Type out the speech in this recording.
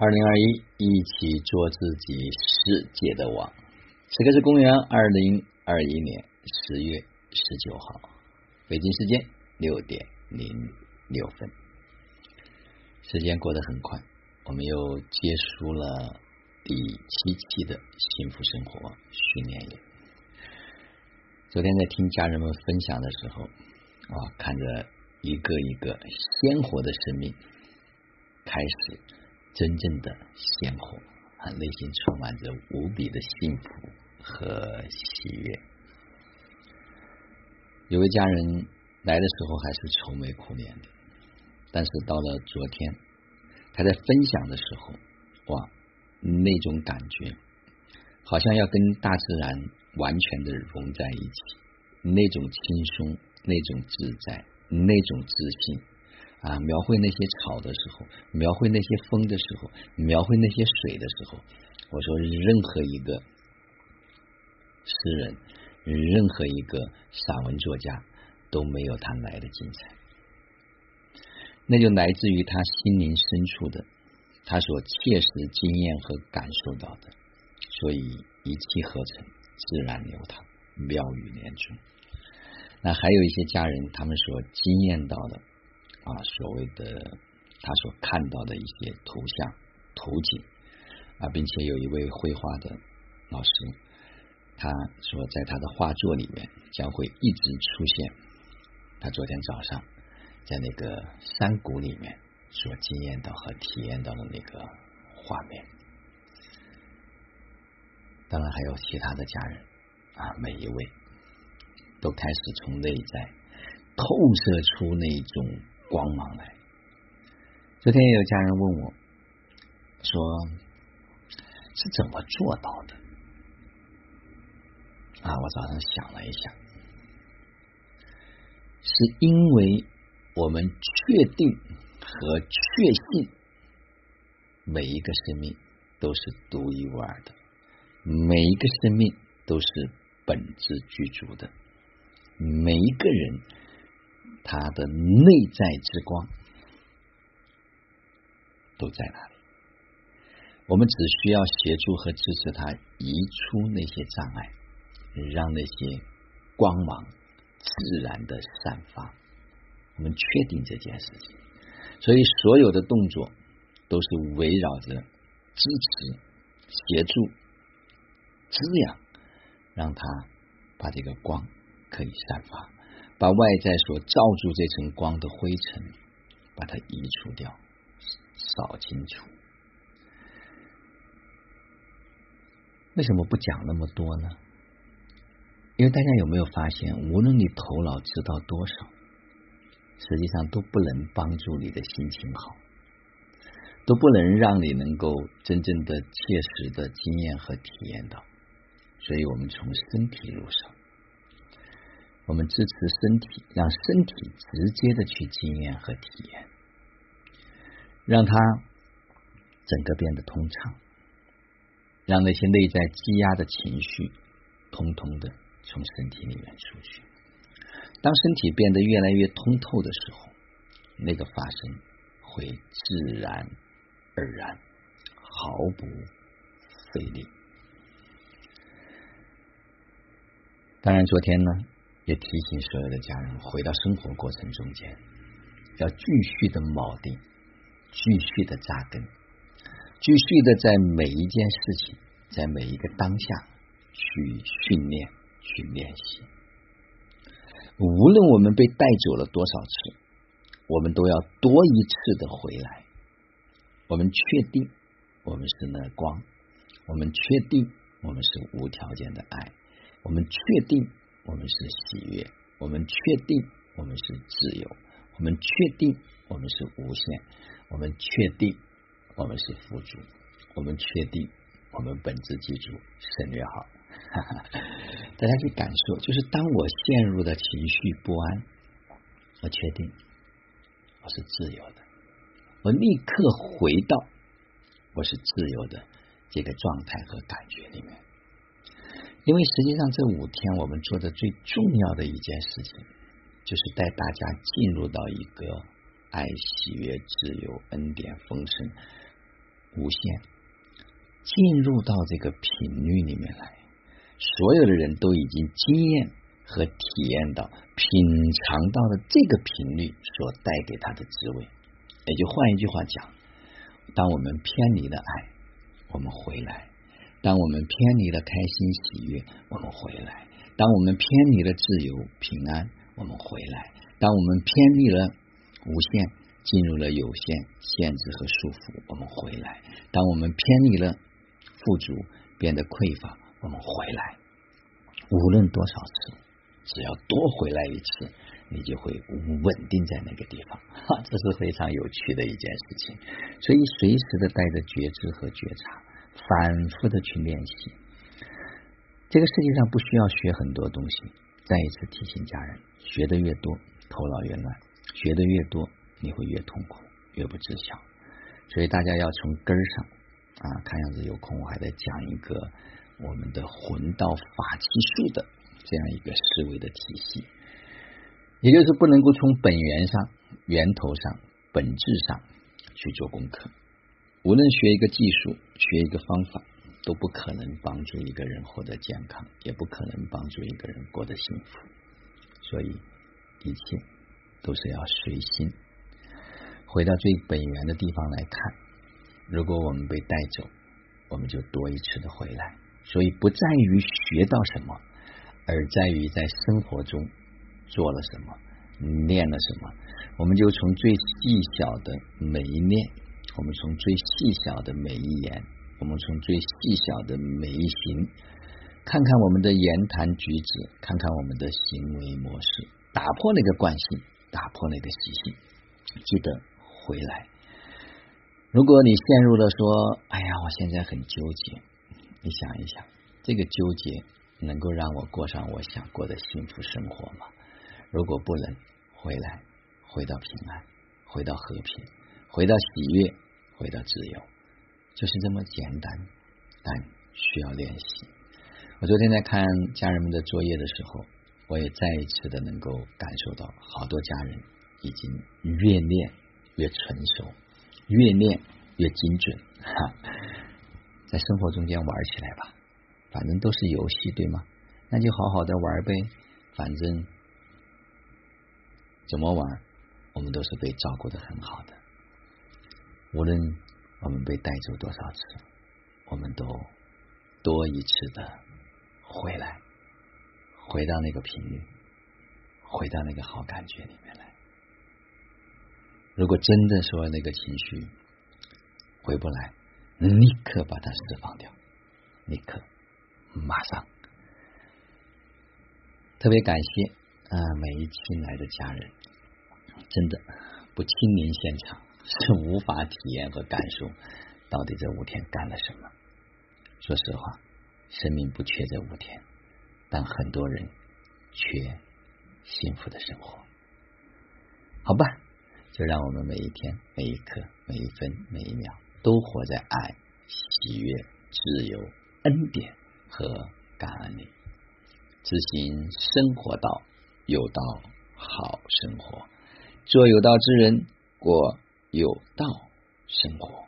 二零二一，一起做自己世界的王。此刻是公元二零二一年十月十九号，北京时间六点零六分。时间过得很快，我们又结束了第七期的幸福生活训练营。昨天在听家人们分享的时候，啊，看着一个一个鲜活的生命开始。真正的鲜活，啊，内心充满着无比的幸福和喜悦。有位家人来的时候还是愁眉苦脸的，但是到了昨天，他在分享的时候，哇，那种感觉好像要跟大自然完全的融在一起，那种轻松，那种自在，那种自信。啊，描绘那些草的时候，描绘那些风的时候，描绘那些水的时候，我说任何一个诗人，任何一个散文作家都没有他来的精彩。那就来自于他心灵深处的，他所切实经验和感受到的，所以一气呵成，自然流淌，妙语连珠。那还有一些家人，他们所经验到的。啊，所谓的他所看到的一些图像、图景啊，并且有一位绘画的老师，他说在他的画作里面将会一直出现他昨天早上在那个山谷里面所经验到和体验到的那个画面。当然还有其他的家人啊，每一位都开始从内在透射出那种。光芒来。昨天也有家人问我，说是怎么做到的？啊，我早上想了一下，是因为我们确定和确信每一个生命都是独一无二的，每一个生命都是本质具足的，每一个人。他的内在之光都在哪里？我们只需要协助和支持他移出那些障碍，让那些光芒自然的散发。我们确定这件事情，所以所有的动作都是围绕着支持、协助、滋养，让他把这个光可以散发。把外在所罩住这层光的灰尘，把它移除掉，扫清楚。为什么不讲那么多呢？因为大家有没有发现，无论你头脑知道多少，实际上都不能帮助你的心情好，都不能让你能够真正的、切实的经验和体验到。所以我们从身体入手。我们支持身体，让身体直接的去经验和体验，让它整个变得通畅，让那些内在积压的情绪通通的从身体里面出去。当身体变得越来越通透的时候，那个发生会自然而然，毫不费力。当然，昨天呢？也提醒所有的家人，回到生活过程中间，要继续的铆定，继续的扎根，继续的在每一件事情，在每一个当下去训练、去练习。无论我们被带走了多少次，我们都要多一次的回来。我们确定我们是那光，我们确定我们是无条件的爱，我们确定。我们是喜悦，我们确定我们是自由，我们确定我们是无限，我们确定我们是富足，我们确定我们本质记住省略号。大家去感受，就是当我陷入的情绪不安，我确定我是自由的，我立刻回到我是自由的这个状态和感觉里面。因为实际上这五天我们做的最重要的一件事情，就是带大家进入到一个爱、喜悦、自由、恩典、丰盛无限，进入到这个频率里面来。所有的人都已经经验和体验到、品尝到了这个频率所带给他的滋味。也就换一句话讲，当我们偏离了爱，我们回来；当我们偏离了开心喜悦，我们回来；当我们偏离了自由平安，我们回来；当我们偏离了无限，进入了有限限制和束缚，我们回来；当我们偏离了富足，变得匮乏。我们回来，无论多少次，只要多回来一次，你就会稳定在那个地方。哈，这是非常有趣的一件事情。所以，随时的带着觉知和觉察，反复的去练习。这个世界上不需要学很多东西。再一次提醒家人：学的越多，头脑越乱；学的越多，你会越痛苦，越不知晓。所以，大家要从根儿上啊。看样子有空，我还得讲一个。我们的魂道法器术的这样一个思维的体系，也就是不能够从本源上、源头上、本质上去做功课。无论学一个技术、学一个方法，都不可能帮助一个人获得健康，也不可能帮助一个人过得幸福。所以，一切都是要随心，回到最本源的地方来看。如果我们被带走，我们就多一次的回来。所以不在于学到什么，而在于在生活中做了什么，练了什么。我们就从最细小的每一念，我们从最细小的每一言，我们从最细小的每一行，看看我们的言谈举止，看看我们的行为模式，打破那个惯性，打破那个习性。记得回来。如果你陷入了说，哎呀，我现在很纠结。你想一想，这个纠结能够让我过上我想过的幸福生活吗？如果不能，回来，回到平安，回到和平，回到喜悦，回到自由，就是这么简单，但需要练习。我昨天在看家人们的作业的时候，我也再一次的能够感受到，好多家人已经越练越成熟，越练越精准。哈。在生活中间玩起来吧，反正都是游戏，对吗？那就好好的玩呗，反正怎么玩，我们都是被照顾的很好的。无论我们被带走多少次，我们都多一次的回来，回到那个频率，回到那个好感觉里面来。如果真的说那个情绪回不来，立刻把它释放掉，立刻，马上，特别感谢啊每一期来的家人，真的不亲临现场是无法体验和感受到底这五天干了什么。说实话，生命不缺这五天，但很多人缺幸福的生活。好吧，就让我们每一天、每一刻、每一分、每一秒。都活在爱、喜悦、自由、恩典和感恩里，执行生活道，有道好生活，做有道之人，过有道生活。